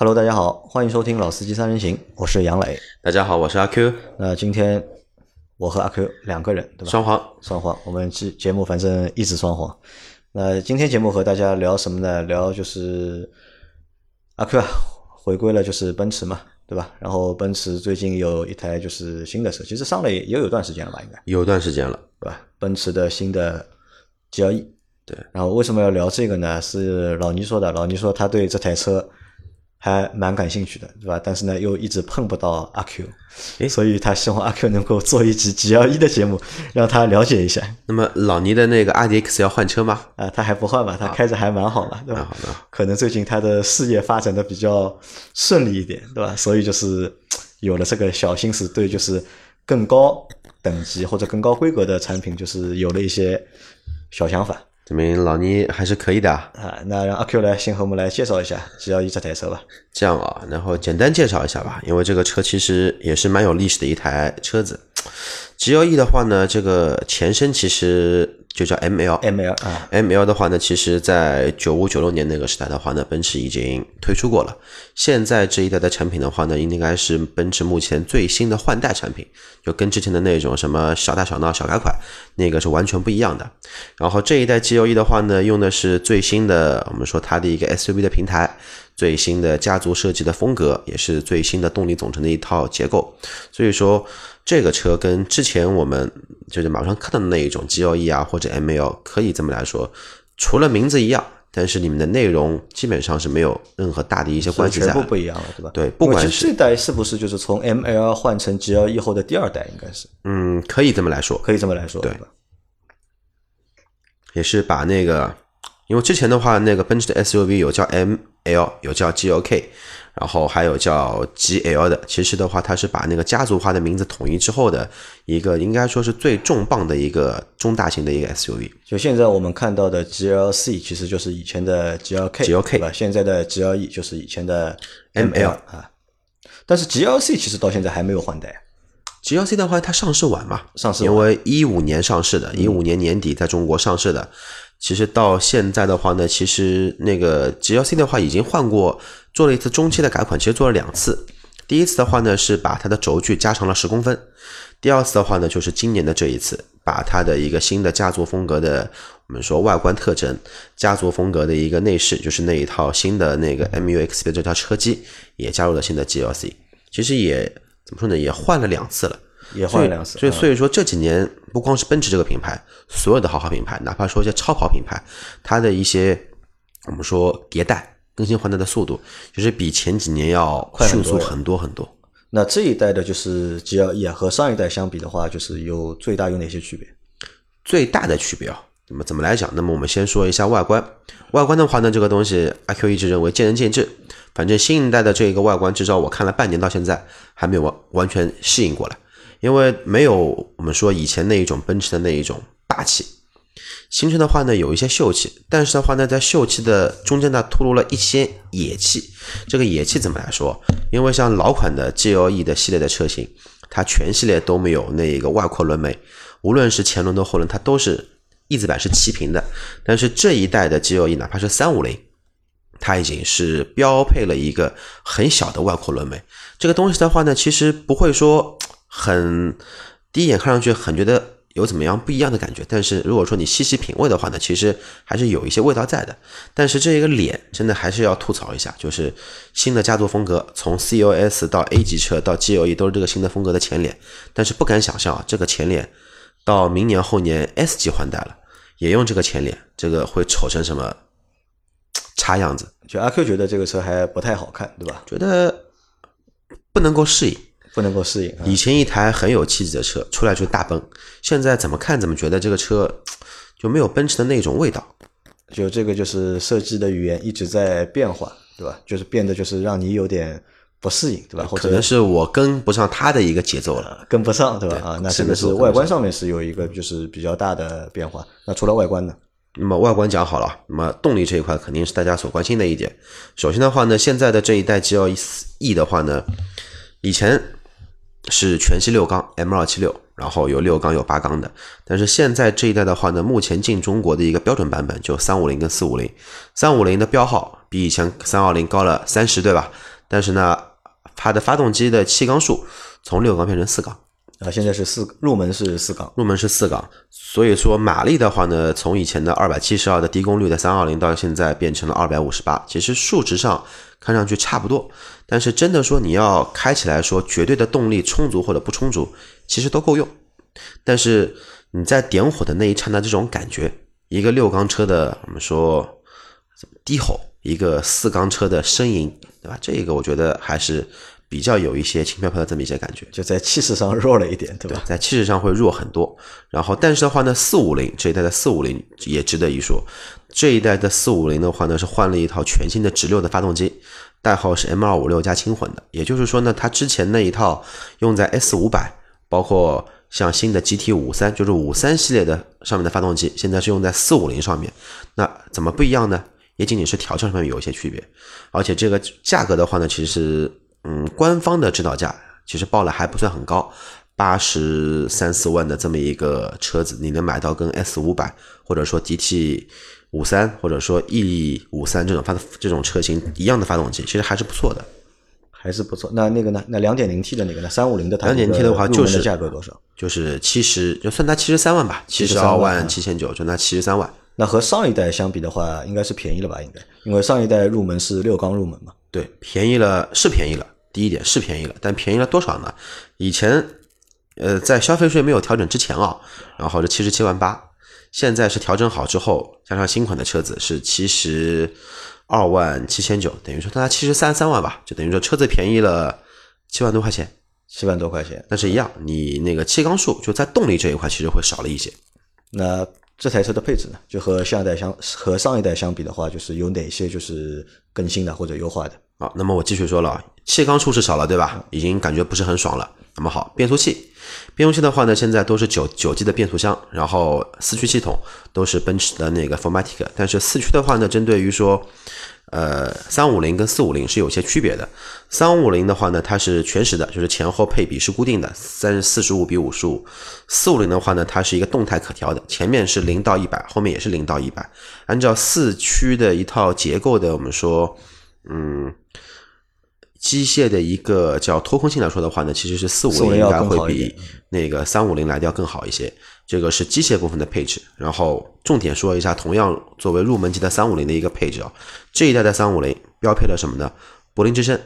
Hello，大家好，欢迎收听《老司机三人行》，我是杨磊。大家好，我是阿 Q。那今天我和阿 Q 两个人，对吧？双黄，双黄。我们节节目反正一直双黄。那今天节目和大家聊什么呢？聊就是阿 Q 啊，回归了就是奔驰嘛，对吧？然后奔驰最近有一台就是新的车，其实上了也也有段时间了吧，应该有段时间了，对吧？奔驰的新的 GLE。对。然后为什么要聊这个呢？是老倪说的，老倪说他对这台车。还蛮感兴趣的，对吧？但是呢，又一直碰不到阿 Q，所以他希望阿 Q 能够做一集 G L E 的节目，让他了解一下。那么老倪的那个 R D X 要换车吗？啊，他还不换吧？他开着还蛮好嘛，对吧？好的。可能最近他的事业发展的比较顺利一点，对吧？所以就是有了这个小心思，对，就是更高等级或者更高规格的产品，就是有了一些小想法。证明老倪还是可以的啊！那让阿 Q 来先和我们来介绍一下 G L E 这台车吧。这样啊，然后简单介绍一下吧，因为这个车其实也是蛮有历史的一台车子。G L E 的话呢，这个前身其实。就叫 M L，M L 啊，M L 的话呢，其实在九五九六年那个时代的话呢，奔驰已经推出过了。现在这一代的产品的话呢，应该是奔驰目前最新的换代产品，就跟之前的那种什么小打小闹、小改款那个是完全不一样的。然后这一代 G L E 的话呢，用的是最新的，我们说它的一个 S U V 的平台，最新的家族设计的风格，也是最新的动力总成的一套结构。所以说。这个车跟之前我们就是马上看到的那一种 G L E 啊或者 M L 可以这么来说，除了名字一样，但是里面的内容基本上是没有任何大的一些关系在。全部不一样了，对吧？对，不管是这代是不是就是从 M L 换成 G L E 后的第二代，应该是。嗯，可以这么来说，可以这么来说，对。也是把那个，因为之前的话，那个奔驰的 S U V 有叫 M L，有叫 G L K。然后还有叫 G L 的，其实的话，它是把那个家族化的名字统一之后的一个，应该说是最重磅的一个中大型的一个 S U V。就现在我们看到的 G L C，其实就是以前的 G L K，G L K 吧？现在的 G L E 就是以前的 M L 啊。但是 G L C 其实到现在还没有换代。G L C 的话，它上市晚嘛？上市因为一五年上市的，一五年年底在中国上市的。其实到现在的话呢，其实那个 G L C 的话已经换过。做了一次中期的改款，其实做了两次。第一次的话呢，是把它的轴距加长了十公分；第二次的话呢，就是今年的这一次，把它的一个新的家族风格的，我们说外观特征，家族风格的一个内饰，就是那一套新的那个 MUX 的这套车机，也加入了新的 GLC。其实也怎么说呢，也换了两次了，也换了两次。所以所以说这几年不光是奔驰这个品牌，所有的豪华品牌，哪怕说一些超跑品牌，它的一些我们说迭代。更新换代的速度就是比前几年要迅速很多很多。那这一代的就是 G L E 啊，和上一代相比的话，就是有最大有哪些区别？最大的区别啊，那么怎么来讲？那么我们先说一下外观。外观的话呢，这个东西阿 Q 一直认为见仁见智。反正新一代的这个外观，至少我看了半年到现在还没有完完全适应过来，因为没有我们说以前那一种奔驰的那一种霸气。新车的话呢，有一些秀气，但是的话呢，在秀气的中间呢，突露了一些野气。这个野气怎么来说？因为像老款的 G L E 的系列的车型，它全系列都没有那个外扩轮眉，无论是前轮的后轮，它都是翼子板是齐平的。但是这一代的 G L E，哪怕是三五零，它已经是标配了一个很小的外扩轮眉。这个东西的话呢，其实不会说很第一眼看上去很觉得。有怎么样不一样的感觉？但是如果说你细细品味的话呢，其实还是有一些味道在的。但是这一个脸真的还是要吐槽一下，就是新的家族风格，从 COS 到 A 级车到 GLE 都是这个新的风格的前脸。但是不敢想象啊，这个前脸到明年后年 S 级换代了，也用这个前脸，这个会丑成什么差样子？就阿 Q 觉得这个车还不太好看，对吧？觉得不能够适应。不能够适应。以前一台很有气质的车出来就是大奔，现在怎么看怎么觉得这个车就没有奔驰的那种味道。就这个就是设计的语言一直在变化，对吧？就是变得就是让你有点不适应，对吧？可能是我跟不上它的一个节奏了，跟不上，对吧？啊，那这个是外观上面是有一个就是比较大的变化。那除了外观呢？那么外观讲好了，那么动力这一块肯定是大家所关心的一点。首先的话呢，现在的这一代 G L E 的话呢，以前。是全系六缸 M 二七六，然后有六缸有八缸的。但是现在这一代的话呢，目前进中国的一个标准版本就三五零跟四五零，三五零的标号比以前三二零高了三十，对吧？但是呢，它的发动机的气缸数从六缸变成四缸。啊，现在是四入门是四缸，入门是四缸，所以说马力的话呢，从以前的二百七十二的低功率的三二零到现在变成了二百五十八，其实数值上看上去差不多，但是真的说你要开起来说绝对的动力充足或者不充足，其实都够用，但是你在点火的那一刹那，这种感觉，一个六缸车的我们说低吼，一个四缸车的呻吟，对吧？这个我觉得还是。比较有一些轻飘飘的这么一些感觉，就在气势上弱了一点，对吧？在气势上会弱很多。然后，但是的话呢，四五零这一代的四五零也值得一说。这一代的四五零的话呢，是换了一套全新的直六的发动机，代号是 M 二五六加轻混的。也就是说呢，它之前那一套用在 S 五百，包括像新的 GT 五三，就是五三系列的上面的发动机，现在是用在四五零上面。那怎么不一样呢？也仅仅是调教上面有一些区别，而且这个价格的话呢，其实。嗯，官方的指导价其实报了还不算很高，八十三四万的这么一个车子，你能买到跟 S 五百或者说 GT 五三或者说 E 五三这种发这种车型一样的发动机，其实还是不错的，还是不错。那那个呢？那两点零 T 的那个呢？三五零的，两点零 T 的话就是价格多少？就是七十，就算它七十三万吧，七十二万七千九，就那七十三万。那和上一代相比的话，应该是便宜了吧？应该，因为上一代入门是六缸入门嘛。对，便宜了是便宜了。第一点是便宜了，但便宜了多少呢？以前，呃，在消费税没有调整之前啊，然后是七十七万八，现在是调整好之后，加上新款的车子是七十二万七千九，等于说它七十三三万吧，就等于说车子便宜了七万多块钱，七万多块钱。但是一样，你那个气缸数就在动力这一块其实会少了一些。那这台车的配置呢？就和下一代相和上一代相比的话，就是有哪些就是更新的或者优化的？好，那么我继续说了，气缸数是少了，对吧？已经感觉不是很爽了。那么好，变速器，变速器的话呢，现在都是九九 G 的变速箱，然后四驱系统都是奔驰的那个 Formatic，但是四驱的话呢，针对于说，呃，三五零跟四五零是有些区别的。三五零的话呢，它是全时的，就是前后配比是固定的，三十四十五比五十五。四五零的话呢，它是一个动态可调的，前面是零到一百，后面也是零到一百，按照四驱的一套结构的，我们说。嗯，机械的一个叫脱空性来说的话呢，其实是四五零应该会比那个三五零来的要更好一些。这个是机械部分的配置。然后重点说一下，同样作为入门级的三五零的一个配置啊，这一代的三五零标配了什么呢？柏林之声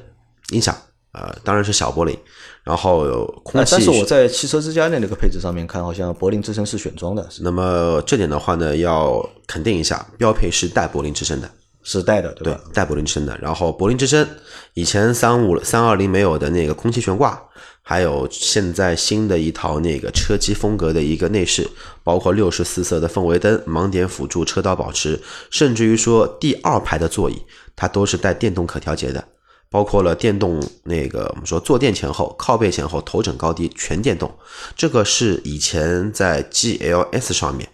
音响，呃，当然是小柏林。然后空气，但是我在汽车之家的那个配置上面看，好像柏林之声是选装的。那么这点的话呢，要肯定一下，标配是带柏林之声的。是带的，对？带柏林之声的，然后柏林之声以前三五三二零没有的那个空气悬挂，还有现在新的一套那个车机风格的一个内饰，包括六十四色的氛围灯、盲点辅助、车道保持，甚至于说第二排的座椅，它都是带电动可调节的，包括了电动那个我们说坐垫前后、靠背前后、头枕高低全电动，这个是以前在 GLS 上面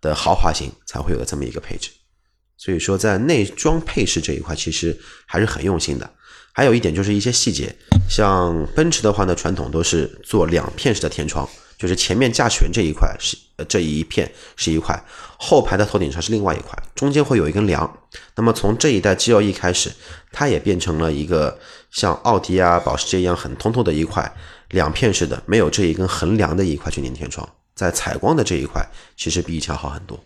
的豪华型才会有的这么一个配置。所以说，在内装配饰这一块，其实还是很用心的。还有一点就是一些细节，像奔驰的话呢，传统都是做两片式的天窗，就是前面驾驶员这一块是呃这一片是一块，后排的头顶上是另外一块，中间会有一根梁。那么从这一代 G L E 开始，它也变成了一个像奥迪啊、保时捷一样很通透的一块两片式的，没有这一根横梁的一块全景天窗，在采光的这一块，其实比以前好很多。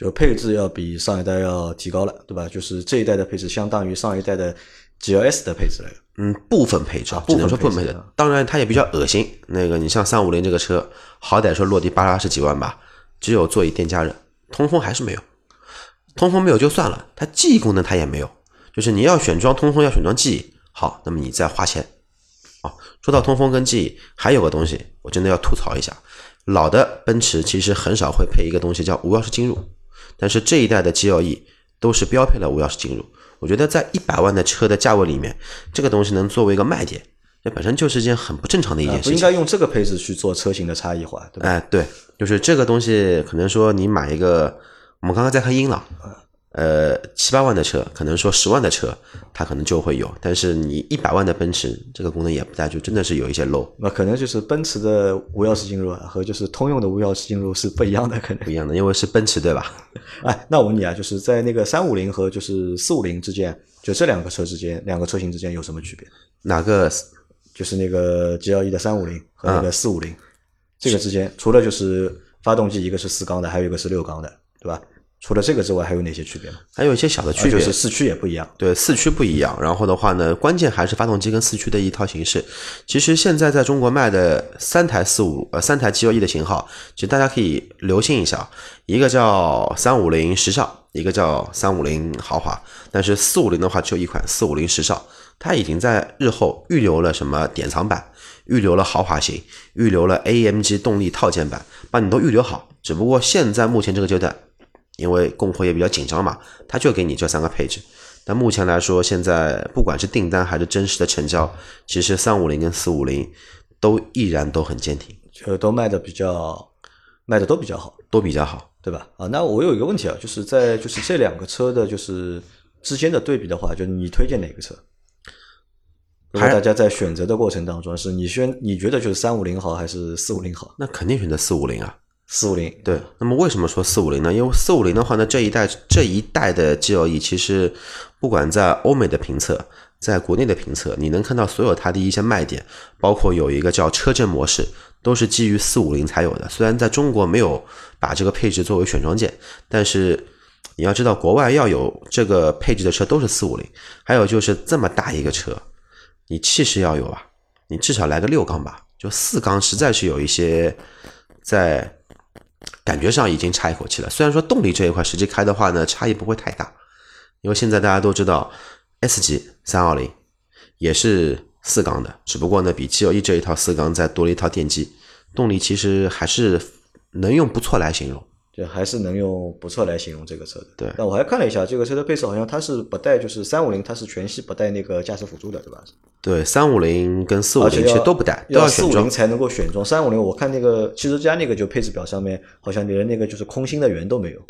就配置要比上一代要提高了，对吧？就是这一代的配置相当于上一代的 G L S 的配置了。嗯，部分配置啊，只能说部分配置。当然，它也比较恶心。那个，你像三五零这个车，好歹说落地八十几万吧，只有座椅电加热，通风还是没有。通风没有就算了，它记忆功能它也没有。就是你要选装通风，要选装记忆，好，那么你再花钱。啊，说到通风跟记忆，还有个东西，我真的要吐槽一下。老的奔驰其实很少会配一个东西叫无钥匙进入。但是这一代的 G L E 都是标配了无钥匙进入，我觉得在一百万的车的价位里面，这个东西能作为一个卖点，这本身就是一件很不正常的一件事情。不应该用这个配置去做车型的差异化，对吧？哎，对，就是这个东西，可能说你买一个，我们刚刚在看英朗，呃，七八万的车，可能说十万的车，它可能就会有，但是你一百万的奔驰，这个功能也不大，就真的是有一些 low。那可能就是奔驰的无钥匙进入啊，和就是通用的无钥匙进入是不一样的，可能不一样的，因为是奔驰，对吧？哎，那我问你啊，就是在那个三五零和就是四五零之间，就这两个车之间，两个车型之间有什么区别？哪个？就是那个 G L E 的三五零和那个四五零，这个之间除了就是发动机一个是四缸的，还有一个是六缸的，对吧？除了这个之外，还有哪些区别吗？还有一些小的区别，就是四驱也不一样。对，四驱不一样。然后的话呢，关键还是发动机跟四驱的一套形式。其实现在在中国卖的三台四五呃三台 G L E 的型号，其实大家可以留心一下，一个叫三五零时尚，一个叫三五零豪华。但是四五零的话，只有一款四五零时尚，它已经在日后预留了什么典藏版，预留了豪华型，预留了 A M G 动力套件版，把你都预留好。只不过现在目前这个阶段。因为供货也比较紧张嘛，他就给你这三个配置。但目前来说，现在不管是订单还是真实的成交，其实三五零跟四五零都依然都很坚挺，就都卖的比较，卖的都比较好，都比较好，对吧？啊，那我有一个问题啊，就是在就是这两个车的，就是之间的对比的话，就是你推荐哪个车？还是大家在选择的过程当中，是你选你觉得就是三五零好还是四五零好？那肯定选择四五零啊。四五零对，那么为什么说四五零呢？因为四五零的话呢，这一代这一代的 G L E 其实不管在欧美的评测，在国内的评测，你能看到所有它的一些卖点，包括有一个叫车震模式，都是基于四五零才有的。虽然在中国没有把这个配置作为选装件，但是你要知道，国外要有这个配置的车都是四五零。还有就是这么大一个车，你气势要有啊，你至少来个六缸吧，就四缸实在是有一些在。感觉上已经差一口气了。虽然说动力这一块实际开的话呢，差异不会太大，因为现在大家都知道 S 级三二零也是四缸的，只不过呢比 G L E 这一套四缸再多了一套电机，动力其实还是能用不错来形容。就还是能用不错来形容这个车的。对，但我还看了一下这个车的配置，好像它是不带，就是三五零它是全系不带那个驾驶辅助的，对吧？对，三五零跟四五零其实都不带，都要四五零才能够选装。三五零我看那个汽车家那个就配置表上面好像连那个就是空心的圆都没有。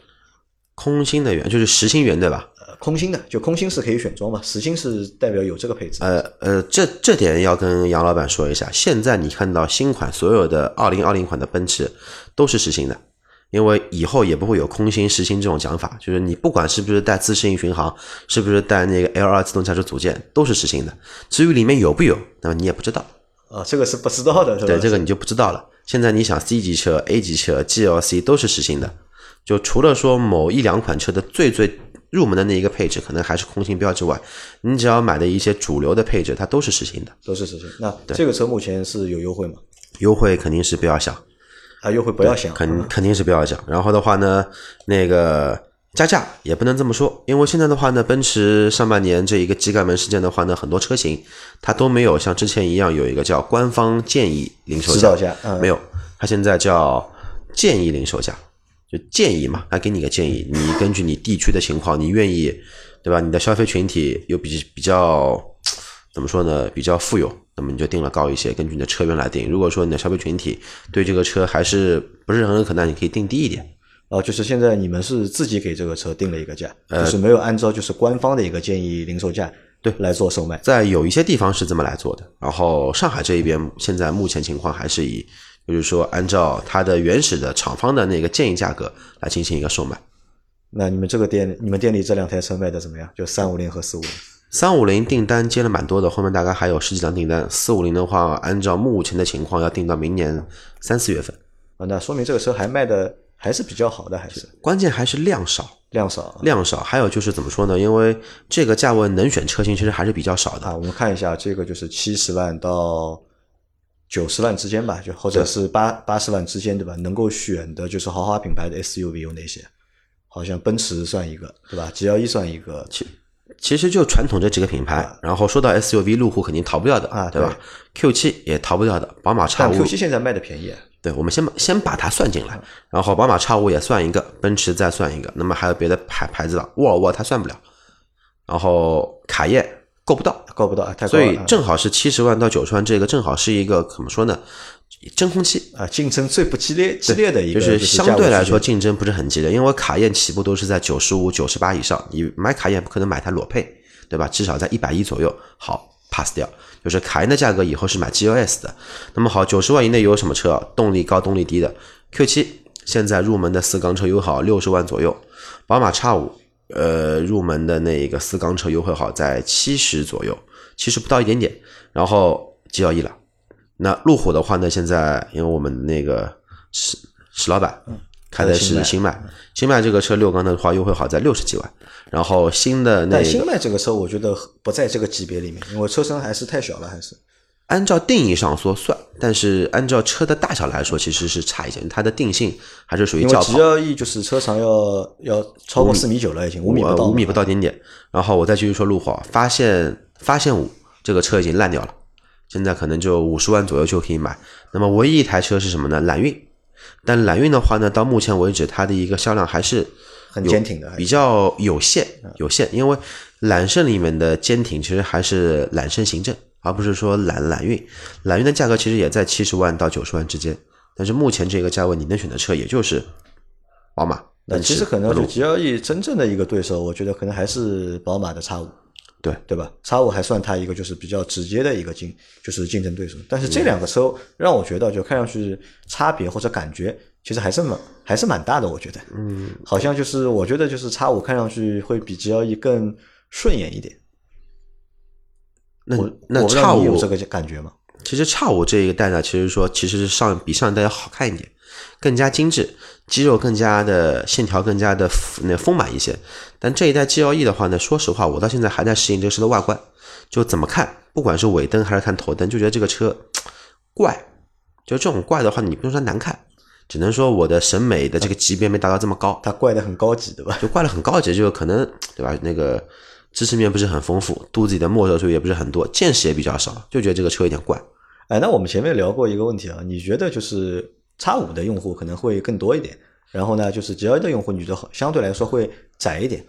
空心的圆就是实心圆对吧？呃，空心的就空心是可以选装嘛，实心是代表有这个配置。呃呃，这这点要跟杨老板说一下，现在你看到新款所有的二零二零款的奔驰都是实心的。因为以后也不会有空心实心这种讲法，就是你不管是不是带自适应巡航，是不是带那个 L 二自动驾驶组件，都是实心的。至于里面有不有，那么你也不知道啊，这个是不知道的，对，这个你就不知道了。现在你想 C 级车、A 级车、GLC 都是实心的，就除了说某一两款车的最最入门的那一个配置可能还是空心标之外，你只要买的一些主流的配置，它都是实心的，都是实心。那这个车目前是有优惠吗？优惠肯定是不要想。啊，优惠不要想，肯肯定是不要想。然后的话呢，那个加价也不能这么说，因为现在的话呢，奔驰上半年这一个机盖门事件的话呢，很多车型它都没有像之前一样有一个叫官方建议零售价，没有，它现在叫建议零售价，就建议嘛，它给你个建议，你根据你地区的情况，你愿意，对吧？你的消费群体又比比较怎么说呢？比较富有。那么你就定了高一些，根据你的车源来定。如果说你的消费群体对这个车还是不是很认可，那你可以定低一点。哦，就是现在你们是自己给这个车定了一个价，就是没有按照就是官方的一个建议零售价对来做售卖。在有一些地方是这么来做的，然后上海这一边现在目前情况还是以就是说按照它的原始的厂方的那个建议价格来进行一个售卖。那你们这个店，你们店里这两台车卖的怎么样？就三五零和四五零。三五零订单接了蛮多的，后面大概还有十几张订单。四五零的话，按照目前的情况，要订到明年三四月份。啊，那说明这个车还卖的还是比较好的，还是关键还是量少，量少，量少。还有就是怎么说呢？因为这个价位能选车型其实还是比较少的啊。我们看一下，这个就是七十万到九十万之间吧，就或者是八八十万之间，对吧？能够选的就是豪华品牌的 SUV 有哪些？好像奔驰算一个，对吧？G L E 算一个。其实就传统这几个品牌，然后说到 SUV，路虎肯定逃不掉的啊，对吧？Q 七也逃不掉的，宝马叉五。Q 七现在卖的便宜。对，我们先先把它算进来，然后宝马叉五也算一个，奔驰再算一个，那么还有别的牌牌子了，沃尔沃它算不了，然后卡宴够不到，够不到，太所以正好是七十万到九十万，这个正好是一个怎么说呢？真空期啊，竞争最不激烈激烈的一个，就是相对来说竞争不是很激烈，因为卡宴起步都是在九十五、九十八以上，你买卡宴不可能买台裸配，对吧？至少在一百一左右，好 pass 掉。就是卡宴的价格以后是买 G L S 的，那么好，九十万以内有什么车？动力高、动力低的 Q 七，现在入门的四缸车优惠好六十万左右，宝马 X 五，呃，入门的那个四缸车优惠好在七十左右，七十不到一点点，然后 G L E 了。那路虎的话呢，现在因为我们那个史史老板开的是新迈，新迈这个车六缸的话优惠好在六十几万。然后新的那新迈这个车，我觉得不在这个级别里面，因为车身还是太小了，还是按照定义上说算，但是按照车的大小来说，其实是差一些。它的定性还是属于轿跑。G L E 就是车长要要超过四米九了，已经五米不到，五米不到点点。然后我再继续说路虎，发现发现五这个车已经烂掉了，现在可能就五十万左右就可以买。那么唯一一台车是什么呢？揽运。但揽运的话呢，到目前为止它的一个销量还是。很坚挺的，比较有限，有限，因为揽胜里面的坚挺其实还是揽胜行政，而不是说揽揽运。揽运的价格其实也在七十万到九十万之间，但是目前这个价位你能选的车也就是宝马。那其实可能就 G L E 真正的一个对手，我觉得可能还是宝马的 X 五，对对吧叉五还算它一个就是比较直接的一个竞，就是竞争对手。但是这两个车让我觉得就看上去差别或者感觉。其实还是蛮还是蛮大的，我觉得，嗯，好像就是我觉得就是叉五看上去会比 G L E 更顺眼一点。那那叉五有这个感觉吗？其实叉五这一代呢，其实说其实是上比上一代要好看一点，更加精致，肌肉更加的线条更加的那丰满一些。但这一代 G L E 的话呢，说实话，我到现在还在适应这个车的外观，就怎么看，不管是尾灯还是看头灯，就觉得这个车怪。就这种怪的话，你不能说难看。只能说我的审美的这个级别没达到这么高，它怪的很高级，对吧？就怪的很高级，就可能对吧？那个知识面不是很丰富，肚子里的墨水数也不是很多，见识也比较少，就觉得这个车有点怪。哎，那我们前面聊过一个问题啊，你觉得就是叉五的用户可能会更多一点，然后呢，就是 G L 的用户，你觉得相对来说会窄一点？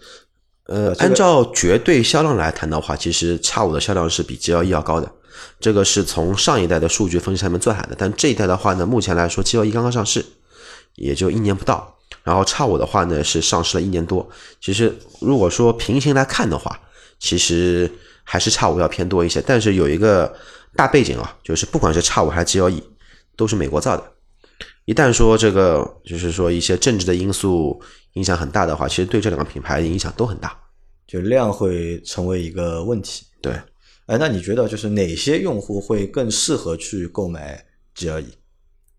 呃，按照绝对销量来谈的话，其实叉五的销量是比 G L E 要高的。这个是从上一代的数据分析上面做下来的，但这一代的话呢，目前来说，G L E 刚刚上市，也就一年不到。然后叉五的话呢，是上市了一年多。其实如果说平行来看的话，其实还是叉五要偏多一些。但是有一个大背景啊，就是不管是叉五还是 G L E，都是美国造的。一旦说这个就是说一些政治的因素影响很大的话，其实对这两个品牌影响都很大，就量会成为一个问题。对。哎，那你觉得就是哪些用户会更适合去购买 G L E？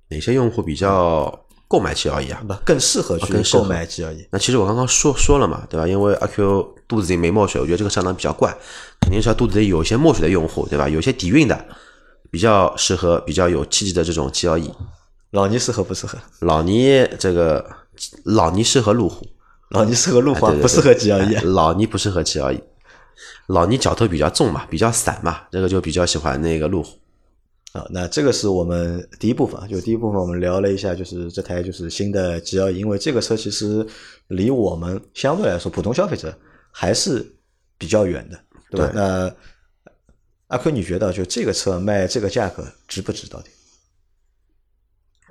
哪些用户比较购买 G L E 啊？不，更适合去购买 G L E。那其实我刚刚说说了嘛，对吧？因为阿 Q 肚子里没墨水，我觉得这个上当比较怪，肯定是要肚子里有一些墨水的用户，对吧？有些底蕴的，比较适合比较有气质的这种 G L E。老倪适合不适合？老倪这个老倪适合路虎，老倪适合路虎，不适合 G L E。老倪不适合 G L E。老倪脚头比较重嘛，比较散嘛，这个就比较喜欢那个路虎。啊，那这个是我们第一部分，就第一部分我们聊了一下，就是这台就是新的 G L E，因为这个车其实离我们相对来说普通消费者还是比较远的，对吧？那阿坤，你觉得就这个车卖这个价格值不值？到底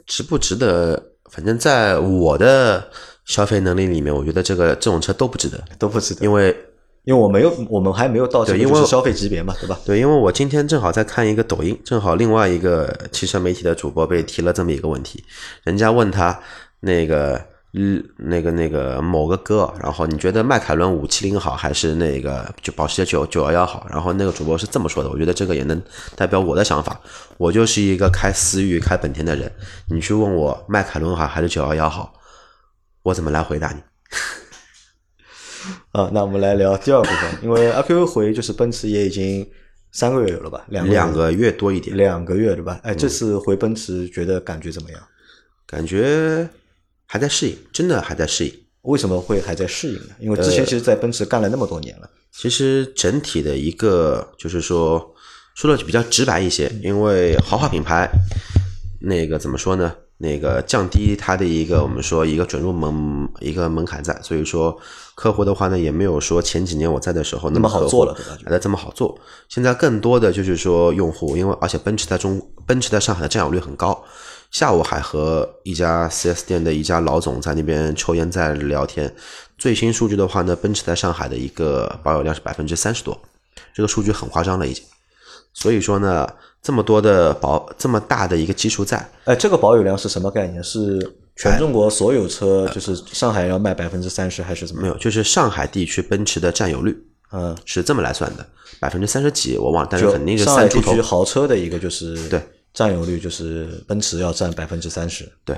值不值得？反正在我的消费能力里面，我觉得这个这种车都不值得，都不值得，因为。因为我没有，我们还没有到这个消费级别嘛，对吧？对，因为我今天正好在看一个抖音，正好另外一个汽车媒体的主播被提了这么一个问题，人家问他那个，嗯，那个那个某个哥，然后你觉得迈凯伦五七零好还是那个就保时捷九九幺幺好？然后那个主播是这么说的，我觉得这个也能代表我的想法。我就是一个开思域、开本田的人，你去问我迈凯伦好还是九幺幺好，我怎么来回答你？啊，那我们来聊第二部分，因为阿 Q 回就是奔驰也已经三个月有了吧？两两个月多一点，两个月对吧？哎，这次回奔驰觉得感觉怎么样？感觉还在适应，真的还在适应。为什么会还在适应呢？因为之前其实，在奔驰干了那么多年了。其实整体的一个就是说，说的比较直白一些，因为豪华品牌那个怎么说呢？那个降低它的一个我们说一个准入门一个门槛在，所以说客户的话呢也没有说前几年我在的时候那么好做了，来的这么好做。现在更多的就是说用户，因为而且奔驰在中奔驰在上海的占有率很高。下午还和一家 4S 店的一家老总在那边抽烟在聊天。最新数据的话呢，奔驰在上海的一个保有量是百分之三十多，这个数据很夸张了已经。所以说呢，这么多的保这么大的一个基数在，哎，这个保有量是什么概念？是全中国所有车，就是上海要卖百分之三十还是怎么？没有，就是上海地区奔驰的占有率，嗯，是这么来算的，百分之三十几我忘了，但是肯定是上海地区豪车的一个就是对。占有率就是奔驰要占百分之三十，对，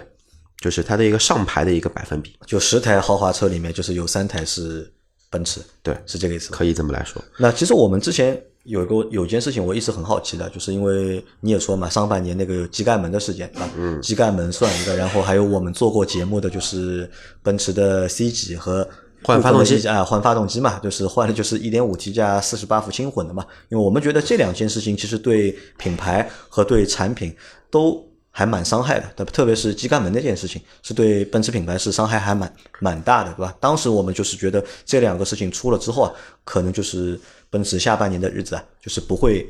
就是它的一个上牌的一个百分比，就十台豪华车里面就是有三台是奔驰，对，是这个意思，可以这么来说。那其实我们之前有一个有件事情我一直很好奇的，就是因为你也说嘛，上半年那个机盖门的事件啊，嗯，机盖门算一个，然后还有我们做过节目的就是奔驰的 C 级和。换发动机啊，换发动机嘛，就是换的就是一点五 T 加四十八伏轻混的嘛。因为我们觉得这两件事情其实对品牌和对产品都还蛮伤害的，特别是机盖门那件事情，是对奔驰品牌是伤害还蛮蛮大的，对吧？当时我们就是觉得这两个事情出了之后啊，可能就是奔驰下半年的日子啊，就是不会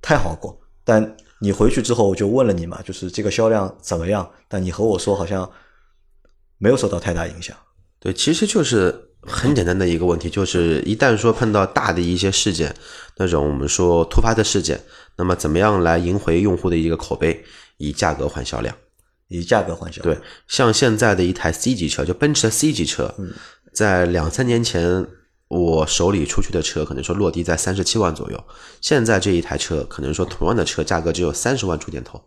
太好过。但你回去之后我就问了你嘛，就是这个销量怎么样？但你和我说好像没有受到太大影响。对，其实就是。很简单的一个问题，就是一旦说碰到大的一些事件，那种我们说突发的事件，那么怎么样来赢回用户的一个口碑？以价格换销量，以价格换销量。对，像现在的一台 C 级车，就奔驰的 C 级车，在两三年前我手里出去的车，可能说落地在三十七万左右，现在这一台车可能说同样的车价格只有三十万出点头，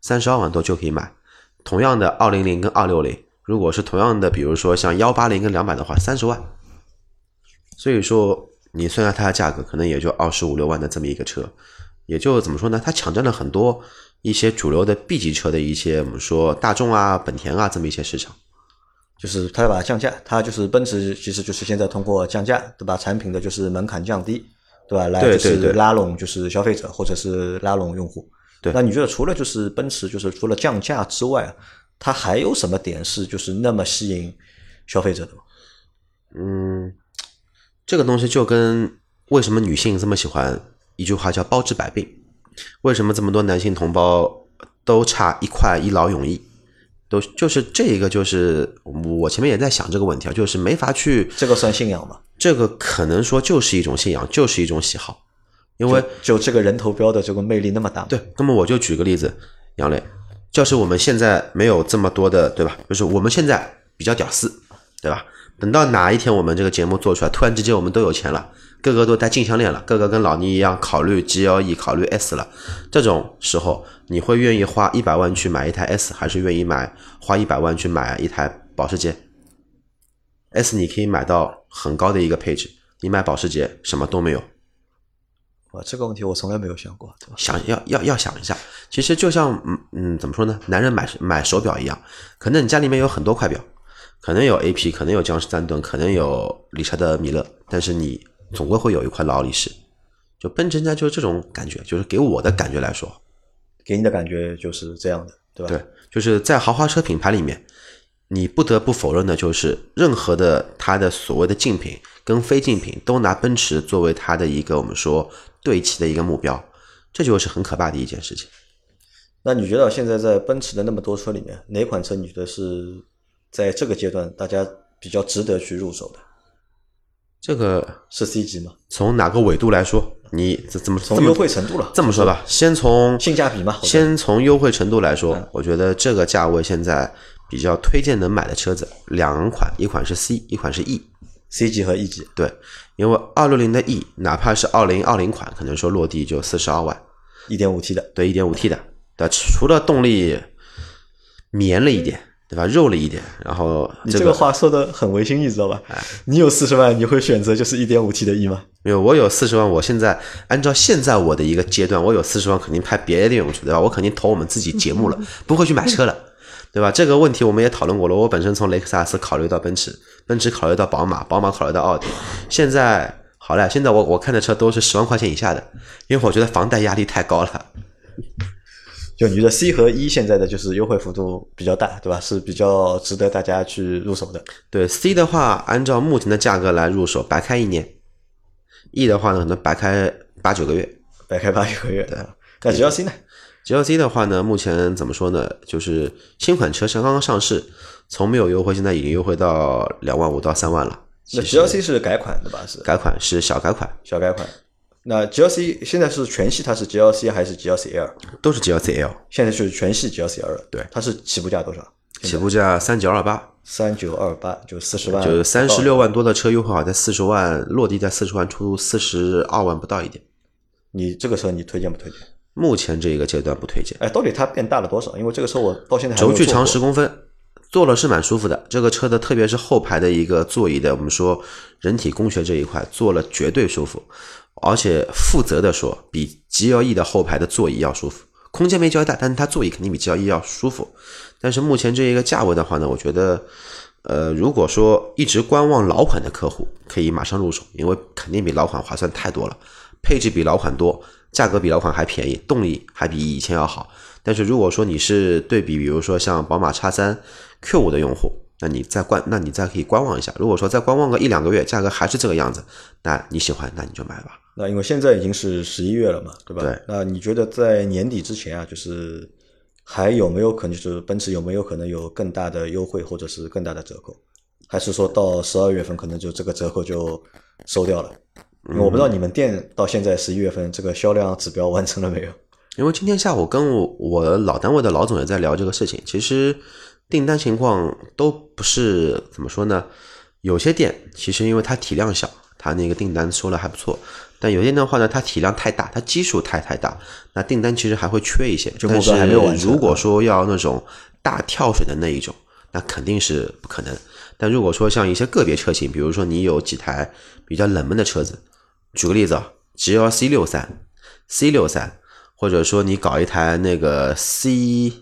三十二万多就可以买。同样的二零零跟二六零。如果是同样的，比如说像幺八零跟两百的话，三十万，所以说你算下它的价格，可能也就二十五六万的这么一个车，也就怎么说呢？它抢占了很多一些主流的 B 级车的一些我们说大众啊、本田啊这么一些市场，就是它把它降价，它就是奔驰，其实就是现在通过降价，对吧？产品的就是门槛降低，对吧？来就是拉拢就是消费者或者是拉拢用户。对，那你觉得除了就是奔驰，就是除了降价之外？它还有什么点是就是那么吸引消费者的吗？嗯，这个东西就跟为什么女性这么喜欢一句话叫“包治百病”，为什么这么多男性同胞都差一块一劳永逸，都就是这一个就是我前面也在想这个问题啊，就是没法去这个算信仰吗？这个可能说就是一种信仰，就是一种喜好，因为就这个人头标的这个魅力那么大。对，那么我就举个例子，杨磊。就是我们现在没有这么多的，对吧？就是我们现在比较屌丝，对吧？等到哪一天我们这个节目做出来，突然之间我们都有钱了，个个都戴金项链了，个个跟老倪一样考虑 GLE、考虑 S 了，这种时候你会愿意花一百万去买一台 S，还是愿意买花一百万去买一台保时捷？S 你可以买到很高的一个配置，你买保时捷什么都没有。哇，这个问题我从来没有想过。想要要要想一下，其实就像嗯嗯，怎么说呢？男人买买手表一样，可能你家里面有很多块表，可能有 AP，可能有江诗丹顿，可能有理查德米勒，但是你总归会有一块劳力士。就奔驰家就是这种感觉，就是给我的感觉来说，给你的感觉就是这样的，对吧？对，就是在豪华车品牌里面，你不得不否认的就是，任何的它的所谓的竞品跟非竞品，都拿奔驰作为它的一个我们说。对齐的一个目标，这就是很可怕的一件事情。那你觉得现在在奔驰的那么多车里面，哪款车你觉得是在这个阶段大家比较值得去入手的？这个是 C 级吗？从哪个纬度来说？你怎怎么从优惠程度了？这么说吧，先从性价比嘛。先从优惠程度来说，我觉得这个价位现在比较推荐能买的车子两款，一款是 C，一款是 E，C 级和 E 级。对。因为二六零的 E，哪怕是二零二零款，可能说落地就四十二万，一点五 T 的，对，一点五 T 的，对，除了动力绵了一点，对吧？肉了一点，然后你这个话说的很违心，你知道吧？你有四十万，你会选择就是一点五 T 的 E 吗？没有，我有四十万，我现在按照现在我的一个阶段，我有四十万，肯定拍别的电影去，对吧？我肯定投我们自己节目了，不会去买车了。对吧？这个问题我们也讨论过了。我本身从雷克萨斯考虑到奔驰，奔驰考虑到宝马，宝马考虑到奥迪。现在好了，现在我我看的车都是十万块钱以下的，因为我觉得房贷压力太高了。就你的 C 和 E 现在的就是优惠幅度比较大，对吧？是比较值得大家去入手的。对 C 的话，按照目前的价格来入手，白开一年；E 的话呢，可能白开八九个月。白开八九个月。对。那 GLC 呢？GLC 的话呢，目前怎么说呢？就是新款车刚刚上市，从没有优惠，现在已经优惠到两万五到三万了。那 GLC 是改款的吧？是改款，是小改款，小改款。那 GLC 现在是全系，它是 GLC 还是 GLC L？都是 GLC L。现在是全系 GLC L 了。对，它是起步价多少？起步价三九二八，三九二八就四十万，就三十六万多的车优惠好在四十万，落地在四十万出，四十二万不到一点。你这个车你推荐不推荐？目前这个阶段不推荐。哎，到底它变大了多少？因为这个车我到现在轴距长十公分，坐了是蛮舒服的。这个车的特别是后排的一个座椅的，我们说人体工学这一块坐了绝对舒服。而且负责的说，比 G L E 的后排的座椅要舒服，空间没 E 大，但是它座椅肯定比 G L E 要舒服。但是目前这一个价位的话呢，我觉得，呃，如果说一直观望老款的客户，可以马上入手，因为肯定比老款划算太多了，配置比老款多，价格比老款还便宜，动力还比以前要好。但是如果说你是对比，比如说像宝马叉三 Q 五的用户，那你再观，那你再可以观望一下。如果说再观望个一两个月，价格还是这个样子，那你喜欢，那你就买吧。那因为现在已经是十一月了嘛，对吧？对。那你觉得在年底之前啊，就是还有没有可能，就是奔驰有没有可能有更大的优惠或者是更大的折扣？还是说到十二月份可能就这个折扣就收掉了？因为我不知道你们店到现在十一月份这个销量指标完成了没有？因为今天下午跟我我老单位的老总也在聊这个事情，其实订单情况都不是怎么说呢？有些店其实因为它体量小，它那个订单收了还不错。但有些店的话呢，它体量太大，它基数太太大，那订单其实还会缺一些。就目标还没有完成。如果说要那种大跳水的那一种，那肯定是不可能。但如果说像一些个别车型，比如说你有几台比较冷门的车子，举个例子啊，G L C 六三、C 六三，或者说你搞一台那个 C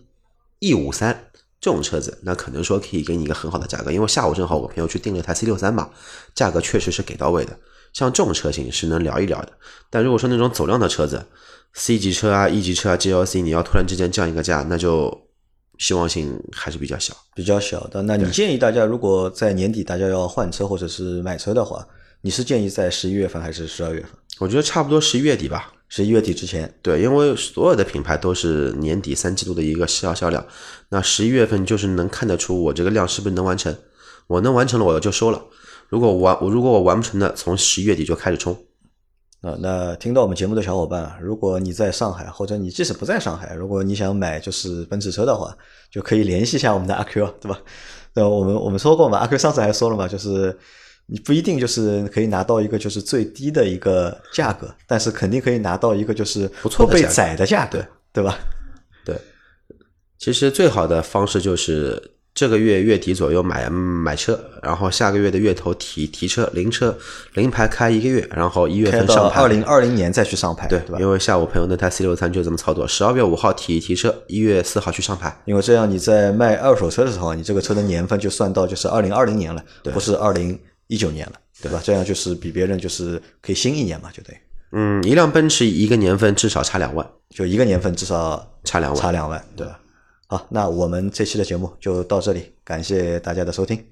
E 五三这种车子，那可能说可以给你一个很好的价格。因为下午正好我朋友去订了一台 C 六三嘛，价格确实是给到位的。像这种车型是能聊一聊的，但如果说那种走量的车子，C 级车啊、E 级车啊、GLC，你要突然之间降一个价，那就希望性还是比较小，比较小的。那你建议大家，如果在年底大家要换车或者是买车的话，你是建议在十一月份还是十二月份？我觉得差不多十一月底吧，十一月底之前。对，因为所有的品牌都是年底三季度的一个销销量，那十一月份就是能看得出我这个量是不是能完成，我能完成了我就收了。如果完我如果我完不成的，从十一月底就开始冲。啊，那听到我们节目的小伙伴，如果你在上海，或者你即使不在上海，如果你想买就是奔驰车的话，就可以联系一下我们的阿 Q，对吧？那我们我们说过嘛，阿 Q 上次还说了嘛，就是你不一定就是可以拿到一个就是最低的一个价格，但是肯定可以拿到一个就是不错被宰的价格，对吧？对，其实最好的方式就是。这个月月底左右买买车，然后下个月的月头提提车临车临牌开一个月，然后一月份上牌。二零二零年再去上牌，对对吧？因为下午朋友那台 C 六三就这么操作，十二月五号提提车，一月四号去上牌。因为这样你在卖二手车的时候，你这个车的年份就算到就是二零二零年了，不是二零一九年了，对吧？这样就是比别人就是可以新一年嘛，就等于。嗯，一辆奔驰一个年份至少差两万，就一个年份至少差两万，差两万，对吧？好，那我们这期的节目就到这里，感谢大家的收听，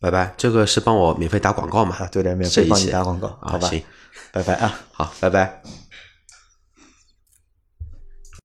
拜拜。这个是帮我免费打广告嘛？对的，免费帮你打广告，好吧？行，拜拜啊，好，拜拜。